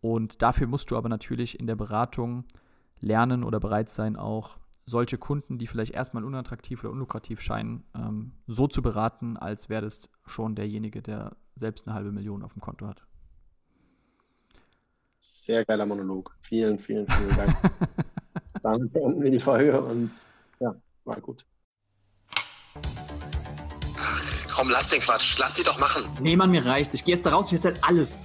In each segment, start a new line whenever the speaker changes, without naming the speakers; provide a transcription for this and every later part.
Und dafür musst du aber natürlich in der Beratung lernen oder bereit sein, auch solche Kunden, die vielleicht erstmal unattraktiv oder unlukrativ scheinen, ähm, so zu beraten, als wäre das schon derjenige, der selbst eine halbe Million auf dem Konto hat.
Sehr geiler Monolog. Vielen, vielen, vielen Dank. Dann beenden wir die Folge und ja, war gut.
Ach, komm, lass den Quatsch. Lass sie doch machen.
Nee, Mann, mir reicht. Ich gehe jetzt da raus, ich erzähl alles.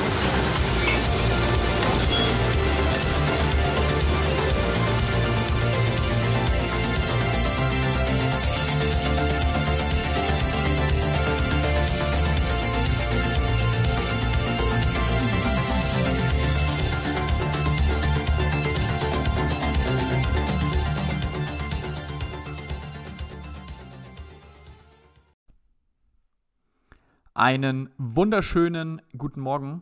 Einen wunderschönen guten Morgen.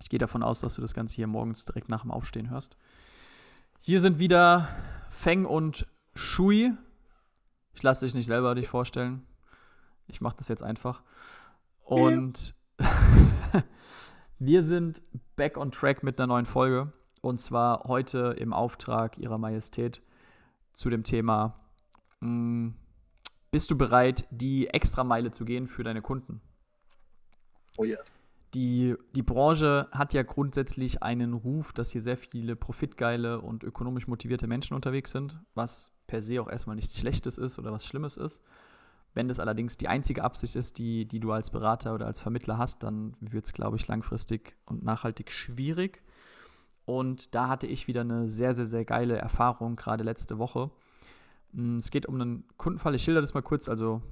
Ich gehe davon aus, dass du das Ganze hier morgens direkt nach dem Aufstehen hörst. Hier sind wieder Feng und Shui. Ich lasse dich nicht selber dich vorstellen. Ich mache das jetzt einfach. Und wir sind back on track mit einer neuen Folge. Und zwar heute im Auftrag Ihrer Majestät zu dem Thema mh, hm, bist du bereit, die Extrameile zu gehen für deine Kunden?
Oh yes.
Die, die Branche hat ja grundsätzlich einen Ruf, dass hier sehr viele profitgeile und ökonomisch motivierte Menschen unterwegs sind, was per se auch erstmal nichts Schlechtes ist oder was Schlimmes ist. Wenn das allerdings die einzige Absicht ist, die, die du als Berater oder als Vermittler hast, dann wird es, glaube ich, langfristig und nachhaltig schwierig. Und da hatte ich wieder eine sehr, sehr, sehr geile Erfahrung, gerade letzte Woche. Mm, es geht um einen Kundenfall. Ich schilder das mal kurz, also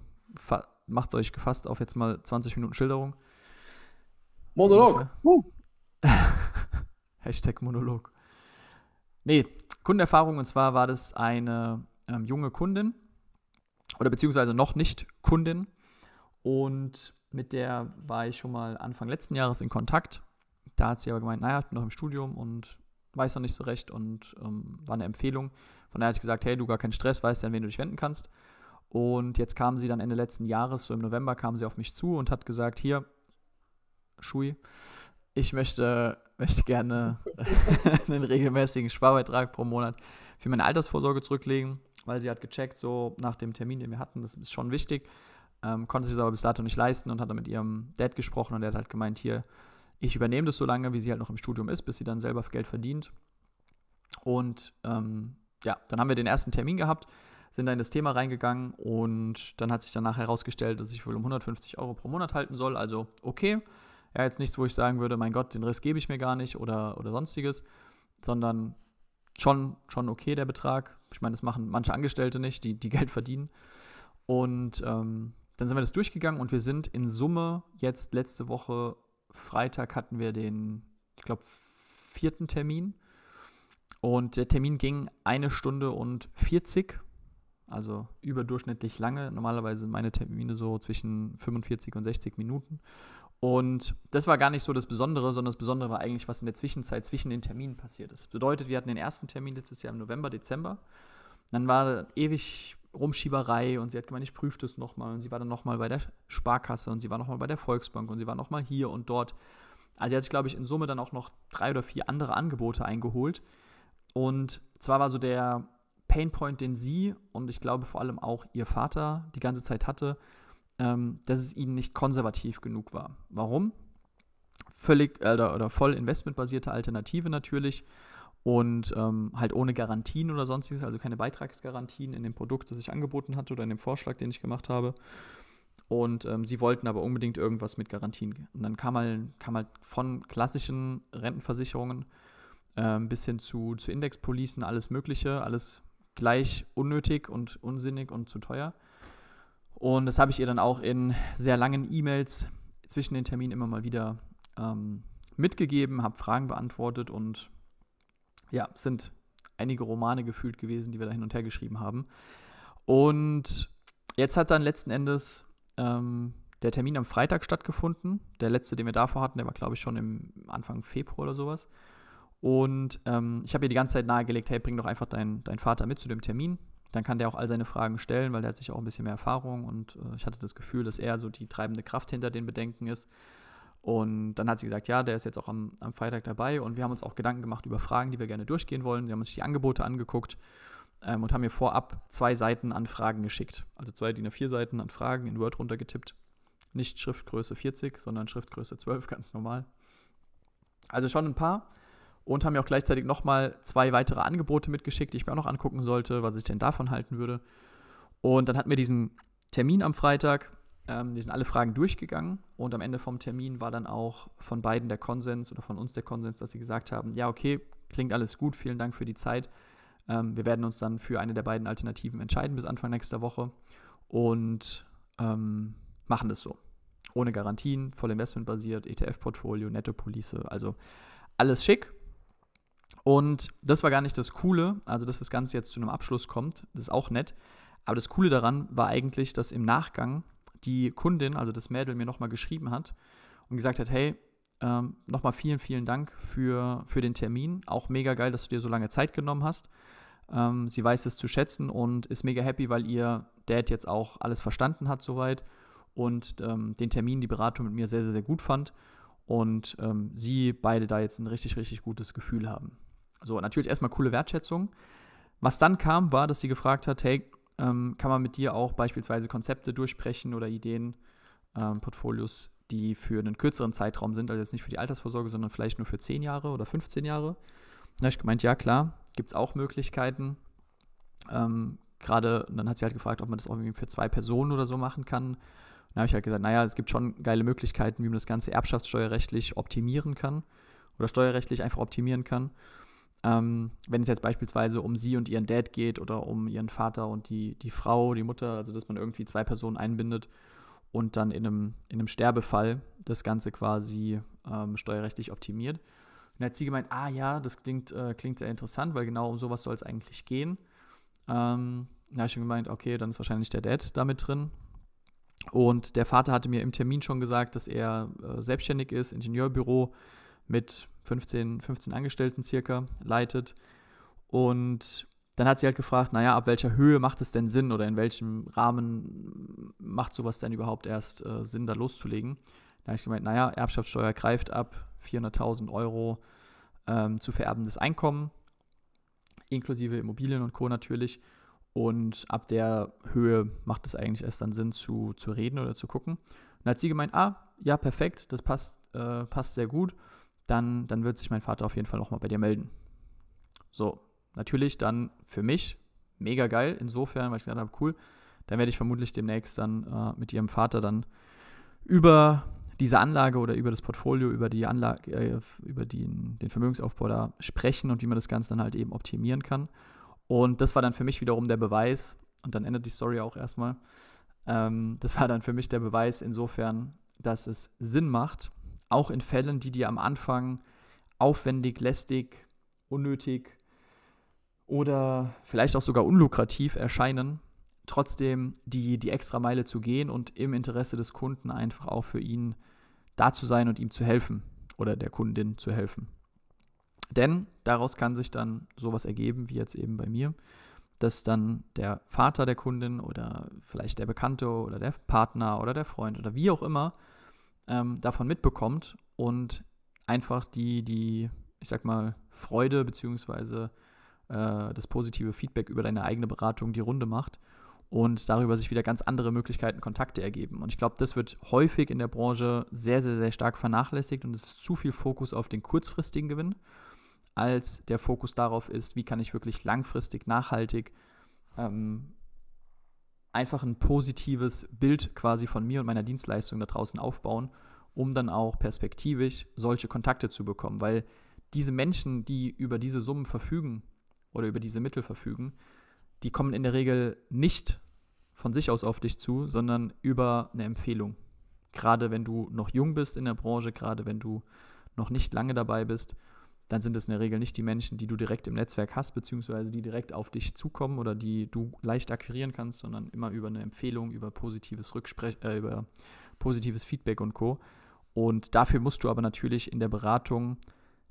macht euch gefasst auf jetzt mal 20 Minuten Schilderung.
Monolog. Uh.
Hashtag Monolog. Nee, Kundenerfahrung und zwar war das eine ähm, junge Kundin oder beziehungsweise noch nicht Kundin und mit der war ich schon mal Anfang letzten Jahres in Kontakt. Da hat sie aber gemeint, naja, ich bin noch im Studium und weiß noch nicht so recht und ähm, war eine Empfehlung. Von daher habe ich gesagt, hey, du gar keinen Stress, weißt ja, an wen du dich wenden kannst. Und jetzt kam sie dann Ende letzten Jahres, so im November, kam sie auf mich zu und hat gesagt, hier, Schui, ich möchte, möchte gerne einen regelmäßigen Sparbeitrag pro Monat für meine Altersvorsorge zurücklegen, weil sie hat gecheckt, so nach dem Termin, den wir hatten, das ist schon wichtig, ähm, konnte sie es aber bis dato nicht leisten und hat dann mit ihrem Dad gesprochen und der hat halt gemeint, hier, ich übernehme das so lange, wie sie halt noch im Studium ist, bis sie dann selber Geld verdient. Und ähm, ja, dann haben wir den ersten Termin gehabt, sind dann in das Thema reingegangen und dann hat sich danach herausgestellt, dass ich wohl um 150 Euro pro Monat halten soll. Also okay, ja, jetzt nichts, wo ich sagen würde, mein Gott, den Rest gebe ich mir gar nicht oder, oder sonstiges, sondern schon, schon okay der Betrag. Ich meine, das machen manche Angestellte nicht, die, die Geld verdienen. Und ähm, dann sind wir das durchgegangen und wir sind in Summe jetzt letzte Woche Freitag hatten wir den, ich glaube, vierten Termin. Und der Termin ging eine Stunde und 40, also überdurchschnittlich lange. Normalerweise sind meine Termine so zwischen 45 und 60 Minuten. Und das war gar nicht so das Besondere, sondern das Besondere war eigentlich, was in der Zwischenzeit zwischen den Terminen passiert ist. Das bedeutet, wir hatten den ersten Termin letztes Jahr im November, Dezember. Dann war ewig Rumschieberei und sie hat gemeint, ich prüfe das nochmal. Und sie war dann nochmal bei der Sparkasse und sie war nochmal bei der Volksbank und sie war nochmal hier und dort. Also sie hat sich, glaube ich, in Summe dann auch noch drei oder vier andere Angebote eingeholt. Und zwar war so der Painpoint, den sie und ich glaube vor allem auch ihr Vater die ganze Zeit hatte, ähm, dass es ihnen nicht konservativ genug war. Warum? Völlig äh, oder voll investmentbasierte Alternative natürlich und ähm, halt ohne Garantien oder sonstiges, also keine Beitragsgarantien in dem Produkt, das ich angeboten hatte oder in dem Vorschlag, den ich gemacht habe. Und ähm, sie wollten aber unbedingt irgendwas mit Garantien. Und dann kam halt, kam halt von klassischen Rentenversicherungen ähm, bis hin zu, zu Indexpolicen, alles Mögliche, alles gleich unnötig und unsinnig und zu teuer. Und das habe ich ihr dann auch in sehr langen E-Mails zwischen den Terminen immer mal wieder ähm, mitgegeben, habe Fragen beantwortet und ja, sind einige Romane gefühlt gewesen, die wir da hin und her geschrieben haben. Und jetzt hat dann letzten Endes ähm, der Termin am Freitag stattgefunden. Der letzte, den wir davor hatten, der war, glaube ich, schon im Anfang Februar oder sowas. Und ähm, ich habe ihr die ganze Zeit nahegelegt, hey, bring doch einfach deinen dein Vater mit zu dem Termin. Dann kann der auch all seine Fragen stellen, weil der hat sich auch ein bisschen mehr Erfahrung und äh, ich hatte das Gefühl, dass er so die treibende Kraft hinter den Bedenken ist. Und dann hat sie gesagt, ja, der ist jetzt auch am, am Freitag dabei und wir haben uns auch Gedanken gemacht über Fragen, die wir gerne durchgehen wollen. Wir haben uns die Angebote angeguckt ähm, und haben mir vorab zwei Seiten an Fragen geschickt. Also zwei DIN A4 Seiten an Fragen in Word runtergetippt. Nicht Schriftgröße 40, sondern Schriftgröße 12, ganz normal. Also schon ein paar. Und haben mir auch gleichzeitig nochmal zwei weitere Angebote mitgeschickt, die ich mir auch noch angucken sollte, was ich denn davon halten würde. Und dann hatten wir diesen Termin am Freitag. Ähm, wir sind alle Fragen durchgegangen und am Ende vom Termin war dann auch von beiden der Konsens oder von uns der Konsens, dass sie gesagt haben, ja, okay, klingt alles gut, vielen Dank für die Zeit. Ähm, wir werden uns dann für eine der beiden Alternativen entscheiden bis Anfang nächster Woche und ähm, machen das so. Ohne Garantien, voll investmentbasiert, ETF-Portfolio, Netto-Police, also alles schick. Und das war gar nicht das Coole, also dass das Ganze jetzt zu einem Abschluss kommt, das ist auch nett. Aber das Coole daran war eigentlich, dass im Nachgang die Kundin, also das Mädel, mir nochmal geschrieben hat und gesagt hat, hey, ähm, nochmal vielen, vielen Dank für, für den Termin. Auch mega geil, dass du dir so lange Zeit genommen hast. Ähm, sie weiß es zu schätzen und ist mega happy, weil ihr Dad jetzt auch alles verstanden hat soweit und ähm, den Termin, die Beratung mit mir sehr, sehr, sehr gut fand und ähm, sie beide da jetzt ein richtig, richtig gutes Gefühl haben. So, natürlich erstmal coole Wertschätzung. Was dann kam, war, dass sie gefragt hat, hey, ähm, kann man mit dir auch beispielsweise Konzepte durchbrechen oder Ideen, ähm, Portfolios, die für einen kürzeren Zeitraum sind, also jetzt nicht für die Altersvorsorge, sondern vielleicht nur für 10 Jahre oder 15 Jahre. Da habe ich gemeint, ja klar, gibt es auch Möglichkeiten. Ähm, Gerade, dann hat sie halt gefragt, ob man das auch irgendwie für zwei Personen oder so machen kann. Dann habe ich halt gesagt, naja, es gibt schon geile Möglichkeiten, wie man das Ganze erbschaftssteuerrechtlich optimieren kann oder steuerrechtlich einfach optimieren kann. Ähm, wenn es jetzt beispielsweise um sie und ihren Dad geht oder um ihren Vater und die, die Frau, die Mutter, also dass man irgendwie zwei Personen einbindet und dann in einem, in einem Sterbefall das Ganze quasi ähm, steuerrechtlich optimiert. Und dann hat sie gemeint, ah ja, das klingt, äh, klingt sehr interessant, weil genau um sowas soll es eigentlich gehen. Ähm, da habe ich schon gemeint, okay, dann ist wahrscheinlich der Dad damit drin. Und der Vater hatte mir im Termin schon gesagt, dass er äh, selbstständig ist, Ingenieurbüro mit 15, 15 Angestellten circa leitet. Und dann hat sie halt gefragt, naja, ab welcher Höhe macht es denn Sinn oder in welchem Rahmen macht sowas denn überhaupt erst äh, Sinn, da loszulegen? Da habe ich gemeint, naja, Erbschaftssteuer greift ab 400.000 Euro ähm, zu vererbendes Einkommen, inklusive Immobilien und Co. natürlich. Und ab der Höhe macht es eigentlich erst dann Sinn zu, zu reden oder zu gucken. Und dann hat sie gemeint, ah, ja, perfekt, das passt, äh, passt sehr gut. Dann, dann wird sich mein Vater auf jeden Fall nochmal bei dir melden. So, natürlich dann für mich mega geil, insofern, weil ich gesagt habe, cool, dann werde ich vermutlich demnächst dann äh, mit ihrem Vater dann über diese Anlage oder über das Portfolio, über die Anlage, äh, über den, den Vermögensaufbau da sprechen und wie man das Ganze dann halt eben optimieren kann. Und das war dann für mich wiederum der Beweis, und dann endet die Story auch erstmal. Ähm, das war dann für mich der Beweis insofern, dass es Sinn macht, auch in Fällen, die dir am Anfang aufwendig, lästig, unnötig oder vielleicht auch sogar unlukrativ erscheinen, trotzdem die, die extra Meile zu gehen und im Interesse des Kunden einfach auch für ihn da zu sein und ihm zu helfen oder der Kundin zu helfen. Denn daraus kann sich dann sowas ergeben, wie jetzt eben bei mir, dass dann der Vater der Kundin oder vielleicht der Bekannte oder der Partner oder der Freund oder wie auch immer ähm, davon mitbekommt und einfach die, die, ich sag mal, Freude beziehungsweise äh, das positive Feedback über deine eigene Beratung die Runde macht und darüber sich wieder ganz andere Möglichkeiten, Kontakte ergeben. Und ich glaube, das wird häufig in der Branche sehr, sehr, sehr stark vernachlässigt und es ist zu viel Fokus auf den kurzfristigen Gewinn als der Fokus darauf ist, wie kann ich wirklich langfristig, nachhaltig ähm, einfach ein positives Bild quasi von mir und meiner Dienstleistung da draußen aufbauen, um dann auch perspektivisch solche Kontakte zu bekommen. Weil diese Menschen, die über diese Summen verfügen oder über diese Mittel verfügen, die kommen in der Regel nicht von sich aus auf dich zu, sondern über eine Empfehlung. Gerade wenn du noch jung bist in der Branche, gerade wenn du noch nicht lange dabei bist dann sind es in der Regel nicht die Menschen, die du direkt im Netzwerk hast, beziehungsweise die direkt auf dich zukommen oder die du leicht akquirieren kannst, sondern immer über eine Empfehlung, über positives Rücksprech äh, über positives Feedback und Co. Und dafür musst du aber natürlich in der Beratung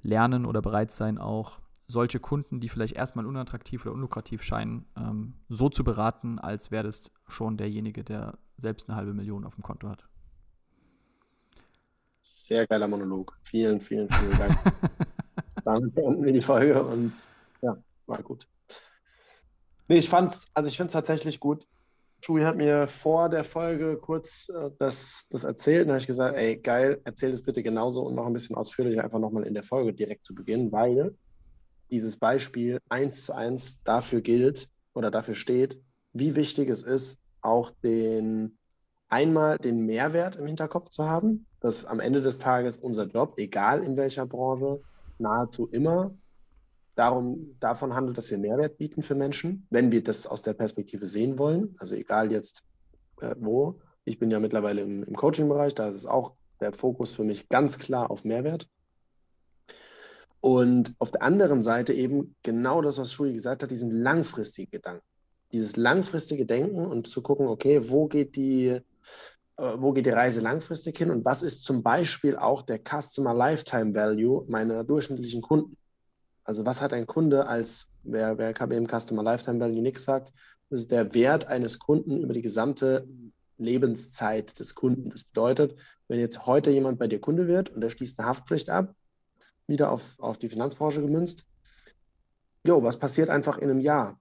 lernen oder bereit sein, auch solche Kunden, die vielleicht erstmal unattraktiv oder unlukrativ scheinen, ähm, so zu beraten, als wäre das schon derjenige, der selbst eine halbe Million auf dem Konto hat.
Sehr geiler Monolog. Vielen, vielen, vielen Dank. Damit beenden wir die Folge und ja, war gut. Nee, ich fand's, also ich finde es tatsächlich gut. Shui hat mir vor der Folge kurz äh, das, das erzählt und habe ich gesagt, ey, geil, erzähl das bitte genauso und noch ein bisschen ausführlicher, einfach nochmal in der Folge direkt zu Beginn, weil dieses Beispiel eins zu eins dafür gilt oder dafür steht, wie wichtig es ist, auch den einmal den Mehrwert im Hinterkopf zu haben, dass am Ende des Tages unser Job, egal in welcher Branche, nahezu immer darum, davon handelt, dass wir Mehrwert bieten für Menschen, wenn wir das aus der Perspektive sehen wollen. Also egal jetzt äh, wo. Ich bin ja mittlerweile im, im Coaching-Bereich, da ist es auch der Fokus für mich ganz klar auf Mehrwert. Und auf der anderen Seite eben genau das, was Shui gesagt hat, diesen langfristigen Gedanken. Dieses langfristige Denken und zu gucken, okay, wo geht die, wo geht die Reise langfristig hin und was ist zum Beispiel auch der Customer Lifetime Value meiner durchschnittlichen Kunden? Also was hat ein Kunde als, wer, wer KBM Customer Lifetime Value nichts sagt, das ist der Wert eines Kunden über die gesamte Lebenszeit des Kunden. Das bedeutet, wenn jetzt heute jemand bei dir Kunde wird und er schließt eine Haftpflicht ab, wieder auf, auf die Finanzbranche gemünzt, jo, was passiert einfach in einem Jahr?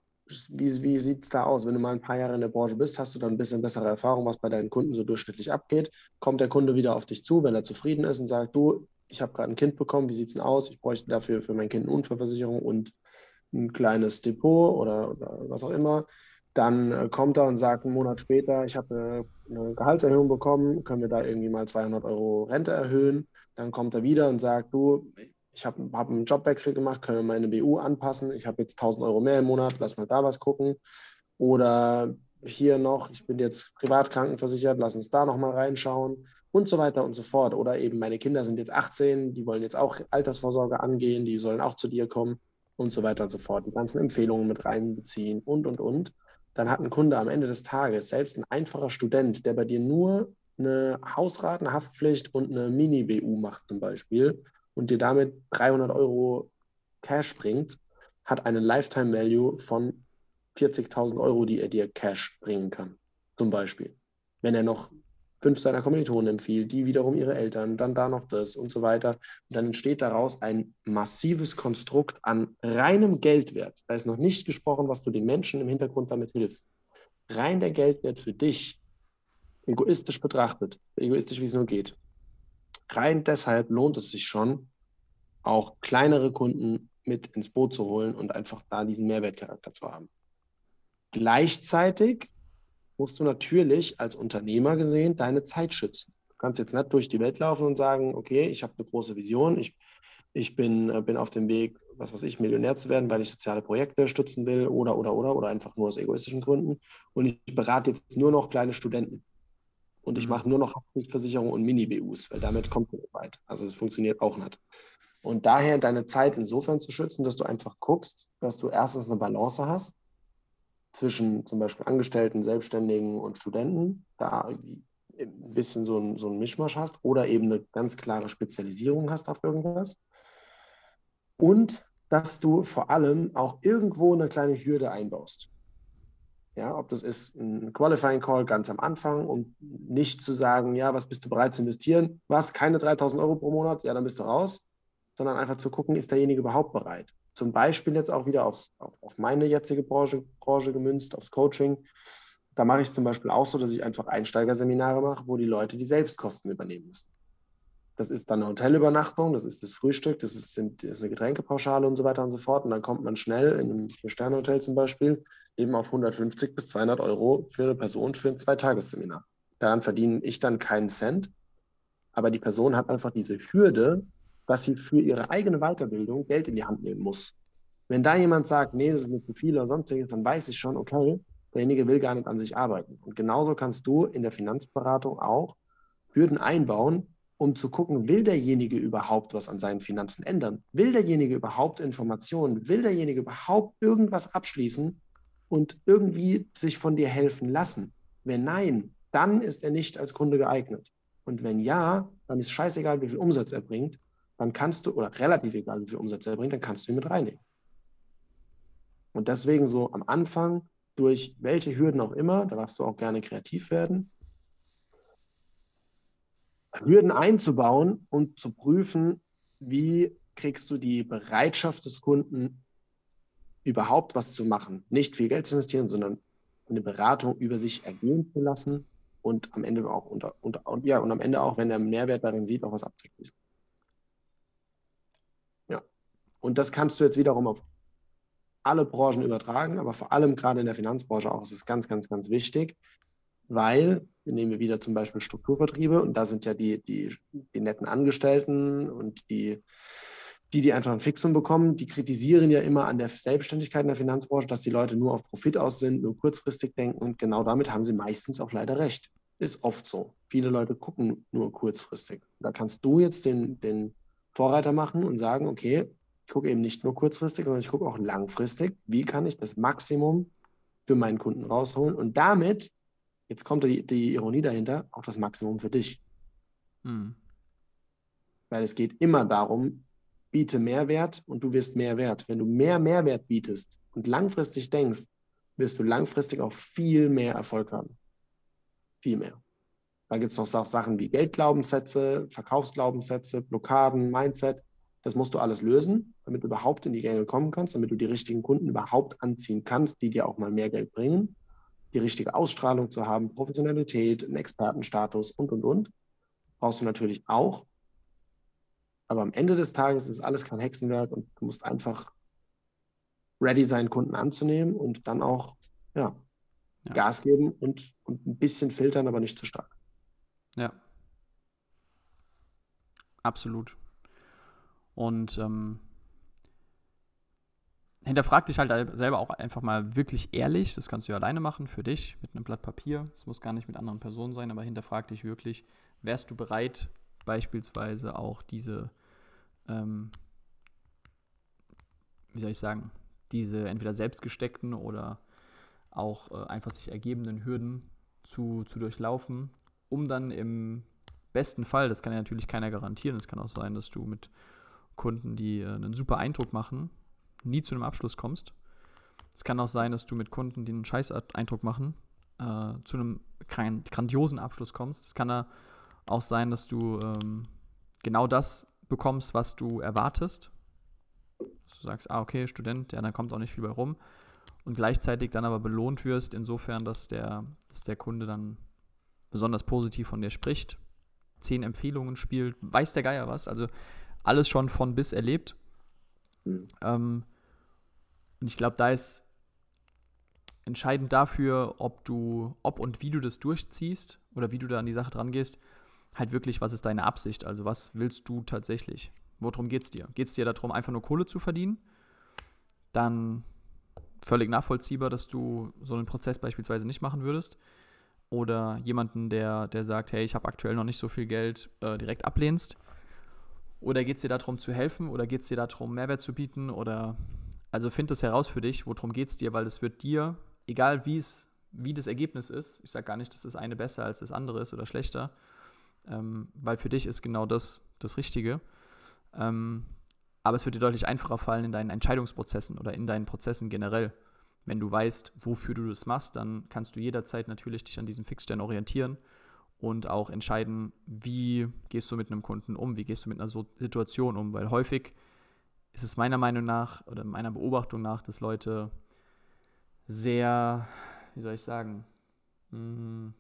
Wie, wie sieht es da aus? Wenn du mal ein paar Jahre in der Branche bist, hast du dann ein bisschen bessere Erfahrung, was bei deinen Kunden so durchschnittlich abgeht. Kommt der Kunde wieder auf dich zu, wenn er zufrieden ist und sagt, du, ich habe gerade ein Kind bekommen, wie sieht es denn aus? Ich bräuchte dafür für mein Kind eine Unfallversicherung und ein kleines Depot oder, oder was auch immer. Dann äh, kommt er und sagt einen Monat später, ich habe eine, eine, Gehaltserhöhung bekommen, können wir da irgendwie mal 200 Euro Rente erhöhen? Dann kommt er wieder und sagt, du, ich habe hab einen Jobwechsel gemacht, können wir meine BU anpassen? Ich habe jetzt 1000 Euro mehr im Monat, lass mal da was gucken. Oder hier noch, ich bin jetzt privat krankenversichert, lass uns da nochmal reinschauen und so weiter und so fort. Oder eben meine Kinder sind jetzt 18, die wollen jetzt auch Altersvorsorge angehen, die sollen auch zu dir kommen und so weiter und so fort. Die ganzen Empfehlungen mit reinbeziehen und, und, und. Dann hat ein Kunde am Ende des Tages, selbst ein einfacher Student, der bei dir nur eine Hausrat, eine Haftpflicht und eine Mini-BU macht zum Beispiel und dir damit 300 Euro Cash bringt, hat einen Lifetime Value von 40.000 Euro, die er dir Cash bringen kann. Zum Beispiel. Wenn er noch fünf seiner Kommilitonen empfiehlt, die wiederum ihre Eltern, dann da noch das und so weiter. Und dann entsteht daraus ein massives Konstrukt an reinem Geldwert. Da ist noch nicht gesprochen, was du den Menschen im Hintergrund damit hilfst. Rein der Geldwert für dich, egoistisch betrachtet, egoistisch wie es nur geht. Rein deshalb lohnt es sich schon, auch kleinere Kunden mit ins Boot zu holen und einfach da diesen Mehrwertcharakter zu haben. Gleichzeitig musst du natürlich als Unternehmer gesehen deine Zeit schützen. Du kannst jetzt nicht durch die Welt laufen und sagen, okay, ich habe eine große Vision, ich, ich bin, äh, bin auf dem Weg, was weiß ich, Millionär zu werden, weil ich soziale Projekte stützen will oder, oder, oder, oder einfach nur aus egoistischen Gründen. Und ich berate jetzt nur noch kleine Studenten. Und ich mhm. mache nur noch Haftpflichtversicherung und Mini-BUs, weil damit kommt man weit. Also es funktioniert auch nicht. Und daher deine Zeit insofern zu schützen, dass du einfach guckst, dass du erstens eine Balance hast zwischen zum Beispiel Angestellten, Selbstständigen und Studenten, da ein bisschen so ein, so ein Mischmasch hast oder eben eine ganz klare Spezialisierung hast auf irgendwas. Und dass du vor allem auch irgendwo eine kleine Hürde einbaust. Ja, ob das ist ein Qualifying Call ganz am Anfang, um nicht zu sagen, ja, was bist du bereit zu investieren? Was? Keine 3000 Euro pro Monat? Ja, dann bist du raus. Sondern einfach zu gucken, ist derjenige überhaupt bereit? zum Beispiel jetzt auch wieder aufs, auf meine jetzige Branche, Branche gemünzt, aufs Coaching. Da mache ich zum Beispiel auch so, dass ich einfach Einsteigerseminare mache, wo die Leute die Selbstkosten übernehmen müssen. Das ist dann eine Hotelübernachtung, das ist das Frühstück, das ist, sind, ist eine Getränkepauschale und so weiter und so fort. Und dann kommt man schnell in einem Vier-Sterne-Hotel zum Beispiel eben auf 150 bis 200 Euro für eine Person für ein Zweitagesseminar. Daran verdiene ich dann keinen Cent, aber die Person hat einfach diese Hürde, dass sie für ihre eigene Weiterbildung Geld in die Hand nehmen muss. Wenn da jemand sagt, nee, das ist mir zu viel oder sonstiges, dann weiß ich schon, okay, derjenige will gar nicht an sich arbeiten. Und genauso kannst du in der Finanzberatung auch Hürden einbauen, um zu gucken, will derjenige überhaupt was an seinen Finanzen ändern? Will derjenige überhaupt Informationen? Will derjenige überhaupt irgendwas abschließen und irgendwie sich von dir helfen lassen? Wenn nein, dann ist er nicht als Kunde geeignet. Und wenn ja, dann ist scheißegal, wie viel Umsatz er bringt, dann kannst du, oder relativ egal, wie viel Umsatz er bringt, dann kannst du ihn mit reinnehmen. Und deswegen so am Anfang, durch welche Hürden auch immer, da darfst du auch gerne kreativ werden, Hürden einzubauen und zu prüfen, wie kriegst du die Bereitschaft des Kunden, überhaupt was zu machen. Nicht viel Geld zu investieren, sondern eine Beratung über sich ergehen zu lassen und am Ende auch unter, unter und ja, und am Ende auch, wenn er Mehrwert darin sieht, auch was abzuschließen. Ja. Und das kannst du jetzt wiederum auf alle Branchen übertragen, aber vor allem gerade in der Finanzbranche auch ist es ganz, ganz, ganz wichtig, weil, nehmen wir wieder zum Beispiel Strukturvertriebe und da sind ja die, die, die netten Angestellten und die, die, die einfach ein Fixum bekommen, die kritisieren ja immer an der Selbstständigkeit in der Finanzbranche, dass die Leute nur auf Profit aus sind, nur kurzfristig denken und genau damit haben sie meistens auch leider recht. Ist oft so. Viele Leute gucken nur kurzfristig. Da kannst du jetzt den, den Vorreiter machen und sagen, okay, ich gucke eben nicht nur kurzfristig, sondern ich gucke auch langfristig. Wie kann ich das Maximum für meinen Kunden rausholen und damit, jetzt kommt die, die Ironie dahinter, auch das Maximum für dich. Hm. Weil es geht immer darum, biete Mehrwert und du wirst mehr wert. Wenn du mehr Mehrwert bietest und langfristig denkst, wirst du langfristig auch viel mehr Erfolg haben. Viel mehr. Da gibt es noch Sachen wie Geldglaubenssätze, Verkaufsglaubenssätze, Blockaden, Mindset. Das musst du alles lösen, damit du überhaupt in die Gänge kommen kannst, damit du die richtigen Kunden überhaupt anziehen kannst, die dir auch mal mehr Geld bringen, die richtige Ausstrahlung zu haben, Professionalität, einen Expertenstatus und, und, und. Brauchst du natürlich auch. Aber am Ende des Tages ist alles kein Hexenwerk und du musst einfach ready sein, Kunden anzunehmen und dann auch ja, ja. Gas geben und, und ein bisschen filtern, aber nicht zu stark.
Ja. Absolut. Und ähm, hinterfrag dich halt selber auch einfach mal wirklich ehrlich. Das kannst du ja alleine machen für dich mit einem Blatt Papier. Es muss gar nicht mit anderen Personen sein, aber hinterfrag dich wirklich, wärst du bereit, beispielsweise auch diese ähm, wie soll ich sagen, diese entweder selbstgesteckten oder auch äh, einfach sich ergebenden Hürden zu, zu durchlaufen, um dann im besten Fall, das kann ja natürlich keiner garantieren, es kann auch sein, dass du mit Kunden, die äh, einen super Eindruck machen, nie zu einem Abschluss kommst. Es kann auch sein, dass du mit Kunden, die einen scheiß Eindruck machen, äh, zu einem grandiosen Abschluss kommst. Es kann auch sein, dass du ähm, genau das bekommst, was du erwartest. Du sagst, ah, okay, Student, ja, dann kommt auch nicht viel bei rum. Und gleichzeitig dann aber belohnt wirst, insofern, dass der, dass der Kunde dann besonders positiv von dir spricht, zehn Empfehlungen spielt, weiß der Geier was. Also alles schon von bis erlebt. Mhm. Ähm, und ich glaube, da ist entscheidend dafür, ob du, ob und wie du das durchziehst oder wie du da an die Sache dran gehst, halt wirklich, was ist deine Absicht? Also, was willst du tatsächlich? Worum geht es dir? Geht es dir darum, einfach nur Kohle zu verdienen? Dann völlig nachvollziehbar, dass du so einen Prozess beispielsweise nicht machen würdest. Oder jemanden, der, der sagt, hey, ich habe aktuell noch nicht so viel Geld, äh, direkt ablehnst. Oder geht es dir darum zu helfen? Oder geht es dir darum, Mehrwert zu bieten? Oder also find es heraus für dich, worum geht es dir, weil es wird dir, egal wie es, wie das Ergebnis ist, ich sage gar nicht, dass das eine besser als das andere ist oder schlechter, ähm, weil für dich ist genau das das Richtige. Ähm, aber es wird dir deutlich einfacher fallen in deinen Entscheidungsprozessen oder in deinen Prozessen generell. Wenn du weißt, wofür du das machst, dann kannst du jederzeit natürlich dich an diesem Fixstern orientieren und auch entscheiden, wie gehst du mit einem Kunden um, wie gehst du mit einer Situation um, weil häufig ist es meiner Meinung nach oder meiner Beobachtung nach, dass Leute sehr, wie soll ich sagen, mh, hm,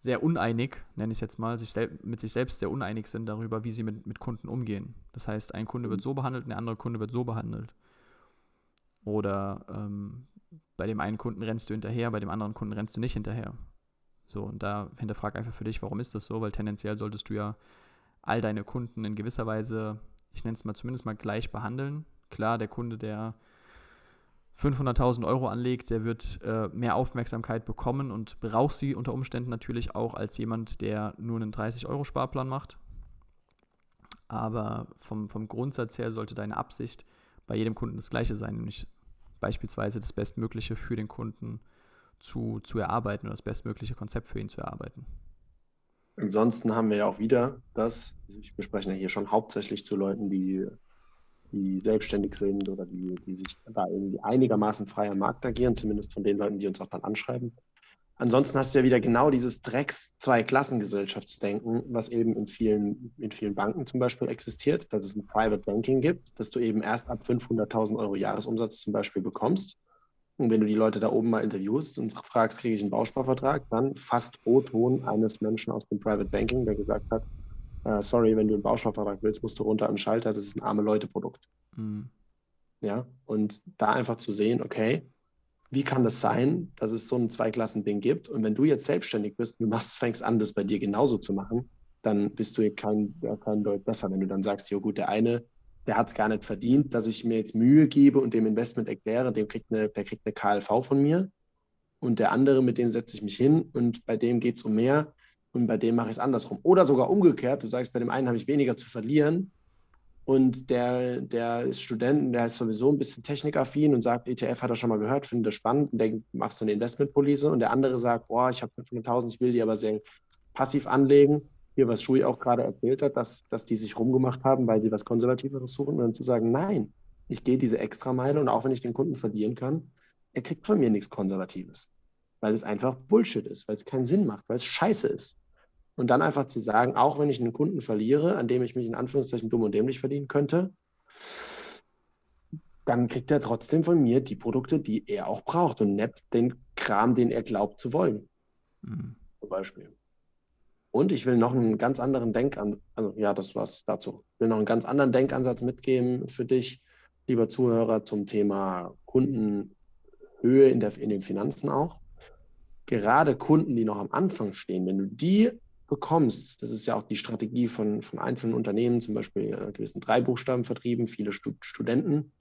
sehr uneinig, nenne ich es jetzt mal, sich mit sich selbst sehr uneinig sind darüber, wie sie mit, mit Kunden umgehen. Das heißt, ein Kunde wird mhm. so behandelt, ein anderer Kunde wird so behandelt. Oder ähm, bei dem einen Kunden rennst du hinterher, bei dem anderen Kunden rennst du nicht hinterher. So, und da hinterfrag einfach für dich, warum ist das so? Weil tendenziell solltest du ja all deine Kunden in gewisser Weise, ich nenne es mal zumindest mal gleich behandeln. Klar, der Kunde, der 500.000 Euro anlegt, der wird äh, mehr Aufmerksamkeit bekommen und braucht sie unter Umständen natürlich auch als jemand, der nur einen 30-Euro-Sparplan macht. Aber vom, vom Grundsatz her sollte deine Absicht bei jedem Kunden das gleiche sein, nämlich beispielsweise das Bestmögliche für den Kunden zu, zu erarbeiten oder das bestmögliche Konzept für ihn zu erarbeiten.
Ansonsten haben wir ja auch wieder das, also wir sprechen ja hier schon hauptsächlich zu Leuten, die die selbstständig sind oder die, die sich da irgendwie einigermaßen frei am Markt agieren, zumindest von den Leuten, die uns auch dann anschreiben. Ansonsten hast du ja wieder genau dieses Drecks-Zwei-Klassengesellschaftsdenken, was eben in vielen, in vielen Banken zum Beispiel existiert, dass es ein Private Banking gibt, dass du eben erst ab 500.000 Euro Jahresumsatz zum Beispiel bekommst. Und wenn du die Leute da oben mal interviewst und fragst, kriege ich einen Bausparvertrag, dann fast O-Ton eines Menschen aus dem Private Banking, der gesagt hat, äh, sorry, wenn du einen Bausparvertrag willst, musst du runter an den Schalter, das ist ein arme Leute-Produkt. Mhm. Ja, und da einfach zu sehen, okay, wie kann das sein, dass es so ein Zweiklassen-Ding gibt? Und wenn du jetzt selbstständig bist und du machst, fängst an, das bei dir genauso zu machen, dann bist du kein, kein Deut besser. Wenn du dann sagst, ja gut, der eine, der hat es gar nicht verdient, dass ich mir jetzt Mühe gebe und dem Investment erkläre, dem kriegt eine, der kriegt eine KLV von mir. Und der andere, mit dem setze ich mich hin und bei dem geht es um mehr und bei dem mache ich es andersrum. Oder sogar umgekehrt, du sagst, bei dem einen habe ich weniger zu verlieren und der, der ist Student, der ist sowieso ein bisschen technikaffin und sagt, ETF hat er schon mal gehört, findet er spannend und denkt, machst du eine Investmentpolice und der andere sagt, boah, ich habe 500.000, ich will die aber sehr passiv anlegen. Hier, was Schui auch gerade erzählt hat, dass, dass die sich rumgemacht haben, weil sie was Konservativeres suchen und dann zu sagen, nein, ich gehe diese Extrameile und auch wenn ich den Kunden verlieren kann, er kriegt von mir nichts Konservatives weil es einfach Bullshit ist, weil es keinen Sinn macht, weil es scheiße ist. Und dann einfach zu sagen, auch wenn ich einen Kunden verliere, an dem ich mich in Anführungszeichen dumm und dämlich verdienen könnte, dann kriegt er trotzdem von mir die Produkte, die er auch braucht und nicht den Kram, den er glaubt zu wollen. Mhm. Zum Beispiel. Und ich will noch einen ganz anderen Denkansatz, also ja, das war's dazu. Ich will noch einen ganz anderen Denkansatz mitgeben für dich, lieber Zuhörer, zum Thema Kundenhöhe in, der, in den Finanzen auch gerade Kunden, die noch am Anfang stehen, wenn du die bekommst, das ist ja auch die Strategie von, von einzelnen Unternehmen, zum Beispiel äh, gewissen Dreibuchstabenvertrieben, viele Stud Studenten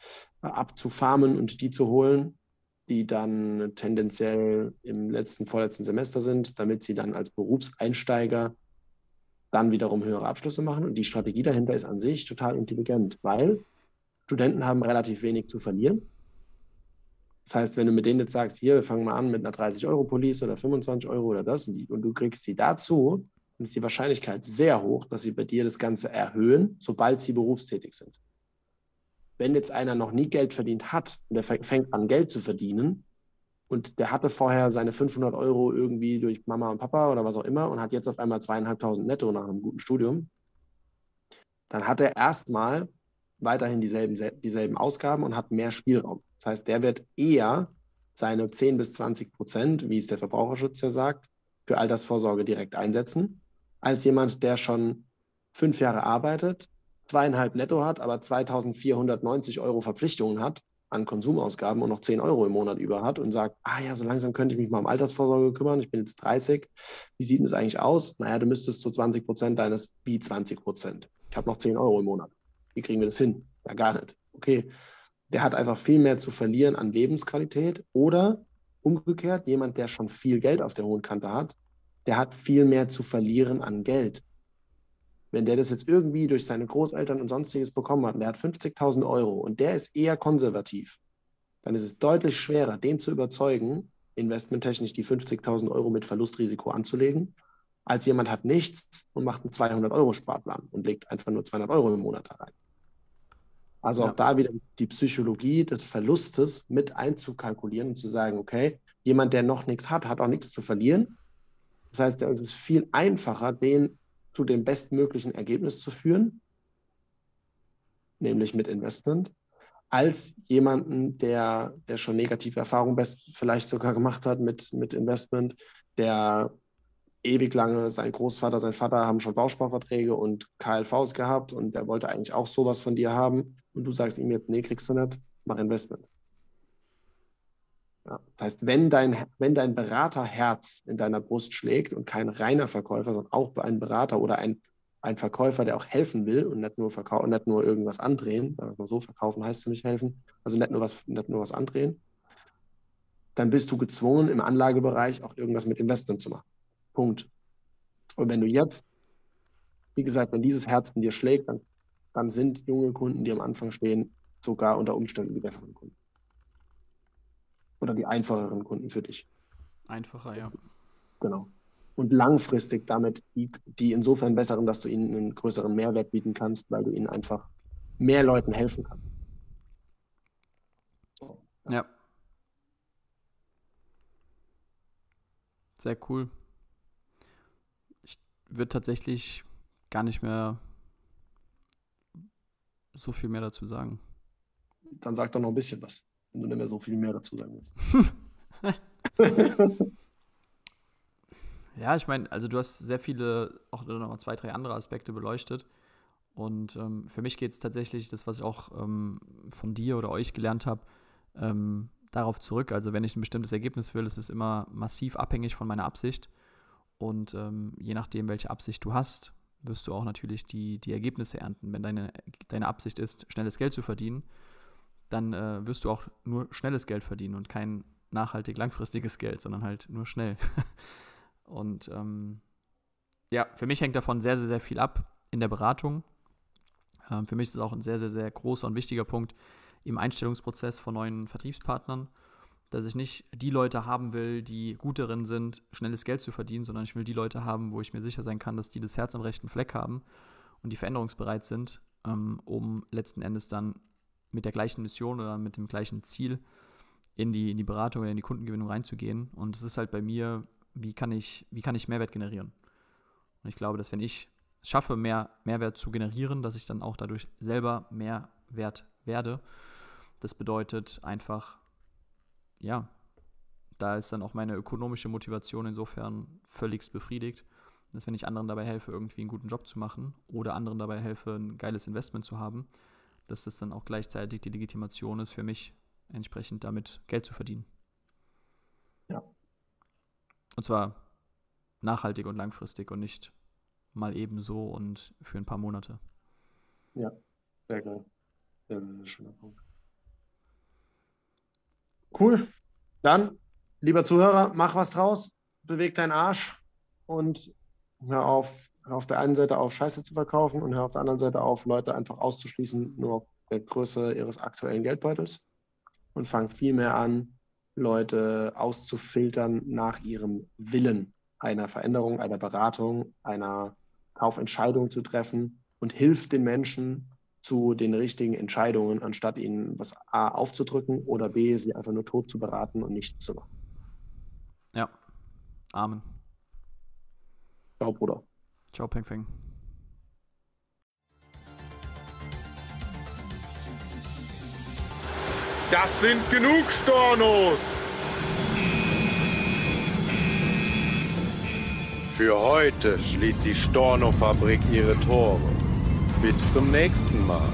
äh, abzufarmen und die zu holen, die dann tendenziell im letzten, vorletzten Semester sind, damit sie dann als Berufseinsteiger dann wiederum höhere Abschlüsse machen. Und die Strategie dahinter ist an sich total intelligent, weil Studenten haben relativ wenig zu verlieren. Das heißt, wenn du mit denen jetzt sagst, hier, wir fangen mal an mit einer 30-Euro-Police oder 25 Euro oder das und, die, und du kriegst die dazu, dann ist die Wahrscheinlichkeit sehr hoch, dass sie bei dir das Ganze erhöhen, sobald sie berufstätig sind. Wenn jetzt einer noch nie Geld verdient hat und der fängt an, Geld zu verdienen und der hatte vorher seine 500 Euro irgendwie durch Mama und Papa oder was auch immer und hat jetzt auf einmal zweieinhalbtausend netto nach einem guten Studium, dann hat er erstmal weiterhin dieselben, dieselben Ausgaben und hat mehr Spielraum. Das heißt, der wird eher seine 10 bis 20 Prozent, wie es der Verbraucherschutz ja sagt, für Altersvorsorge direkt einsetzen, als jemand, der schon fünf Jahre arbeitet, zweieinhalb netto hat, aber 2490 Euro Verpflichtungen hat an Konsumausgaben und noch 10 Euro im Monat über hat und sagt, ah ja, so langsam könnte ich mich mal um Altersvorsorge kümmern, ich bin jetzt 30, wie sieht es eigentlich aus? Naja, du müsstest zu 20 Prozent deines, wie 20 Prozent? Ich habe noch 10 Euro im Monat. Wie kriegen wir das hin? Ja, gar nicht. Okay, der hat einfach viel mehr zu verlieren an Lebensqualität oder umgekehrt, jemand, der schon viel Geld auf der hohen Kante hat, der hat viel mehr zu verlieren an Geld. Wenn der das jetzt irgendwie durch seine Großeltern und sonstiges bekommen hat und der hat 50.000 Euro und der ist eher konservativ, dann ist es deutlich schwerer, den zu überzeugen, investmenttechnisch die 50.000 Euro mit Verlustrisiko anzulegen, als jemand hat nichts und macht einen 200-Euro-Sparplan und legt einfach nur 200 Euro im Monat da rein. Also ja. auch da wieder die Psychologie des Verlustes mit einzukalkulieren und zu sagen, okay, jemand, der noch nichts hat, hat auch nichts zu verlieren. Das heißt, es ist viel einfacher, den zu dem bestmöglichen Ergebnis zu führen, nämlich mit Investment, als jemanden, der, der schon negative Erfahrungen best, vielleicht sogar gemacht hat mit, mit Investment, der ewig lange, sein Großvater, sein Vater haben schon Bausparverträge und KLVs gehabt und der wollte eigentlich auch sowas von dir haben und du sagst ihm jetzt, nee, kriegst du nicht, mach Investment. Ja, das heißt, wenn dein, wenn dein Beraterherz in deiner Brust schlägt und kein reiner Verkäufer, sondern auch ein Berater oder ein, ein Verkäufer, der auch helfen will und nicht nur, und nicht nur irgendwas andrehen, so verkaufen heißt für mich helfen, also nicht nur was, nicht nur was andrehen, dann bist du gezwungen, im Anlagebereich auch irgendwas mit Investment zu machen. Punkt. Und wenn du jetzt, wie gesagt, wenn dieses Herz in dir schlägt, dann, dann sind junge Kunden, die am Anfang stehen, sogar unter Umständen die besseren Kunden. Oder die einfacheren Kunden für dich.
Einfacher, ja.
Genau. Und langfristig damit die, die insofern besseren, dass du ihnen einen größeren Mehrwert bieten kannst, weil du ihnen einfach mehr Leuten helfen kannst.
Ja. Sehr cool. Ich würde tatsächlich gar nicht mehr so viel mehr dazu sagen.
Dann sag doch noch ein bisschen was, wenn du nicht mehr so viel mehr dazu sagen willst.
ja, ich meine, also du hast sehr viele, auch noch zwei, drei andere Aspekte beleuchtet. Und ähm, für mich geht es tatsächlich, das, was ich auch ähm, von dir oder euch gelernt habe, ähm, darauf zurück. Also wenn ich ein bestimmtes Ergebnis will, ist es immer massiv abhängig von meiner Absicht. Und ähm, je nachdem, welche Absicht du hast, wirst du auch natürlich die, die Ergebnisse ernten. Wenn deine, deine Absicht ist, schnelles Geld zu verdienen, dann äh, wirst du auch nur schnelles Geld verdienen und kein nachhaltig langfristiges Geld, sondern halt nur schnell. und ähm, ja, für mich hängt davon sehr, sehr, sehr viel ab in der Beratung. Ähm, für mich ist es auch ein sehr, sehr, sehr großer und wichtiger Punkt, im Einstellungsprozess von neuen Vertriebspartnern, dass ich nicht die Leute haben will, die gut darin sind, schnelles Geld zu verdienen, sondern ich will die Leute haben, wo ich mir sicher sein kann, dass die das Herz am rechten Fleck haben und die veränderungsbereit sind, ähm, um letzten Endes dann mit der gleichen Mission oder mit dem gleichen Ziel in die, in die Beratung oder in die Kundengewinnung reinzugehen. Und es ist halt bei mir, wie kann ich, wie kann ich Mehrwert generieren? Und ich glaube, dass wenn ich es schaffe, mehr Mehrwert zu generieren, dass ich dann auch dadurch selber mehr Wert werde, das bedeutet einfach, ja, da ist dann auch meine ökonomische Motivation insofern völligst befriedigt, dass wenn ich anderen dabei helfe, irgendwie einen guten Job zu machen oder anderen dabei helfe, ein geiles Investment zu haben, dass das dann auch gleichzeitig die Legitimation ist für mich, entsprechend damit Geld zu verdienen.
Ja.
Und zwar nachhaltig und langfristig und nicht mal ebenso und für ein paar Monate.
Ja, sehr geil. Sehr, sehr schöner Punkt. Cool. Dann, lieber Zuhörer, mach was draus, beweg deinen Arsch und hör auf, hör auf der einen Seite auf, Scheiße zu verkaufen und hör auf der anderen Seite auf, Leute einfach auszuschließen, nur der Größe ihres aktuellen Geldbeutels und fang viel mehr an, Leute auszufiltern nach ihrem Willen einer Veränderung, einer Beratung, einer Kaufentscheidung zu treffen und hilf den Menschen, zu den richtigen Entscheidungen, anstatt ihnen was A aufzudrücken oder B, sie einfach nur tot zu beraten und nichts zu machen.
Ja. Amen.
Ciao, Bruder.
Ciao, Peng Feng.
Das sind genug Stornos! Für heute schließt die Storno-Fabrik ihre Tore. Bis zum nächsten Mal.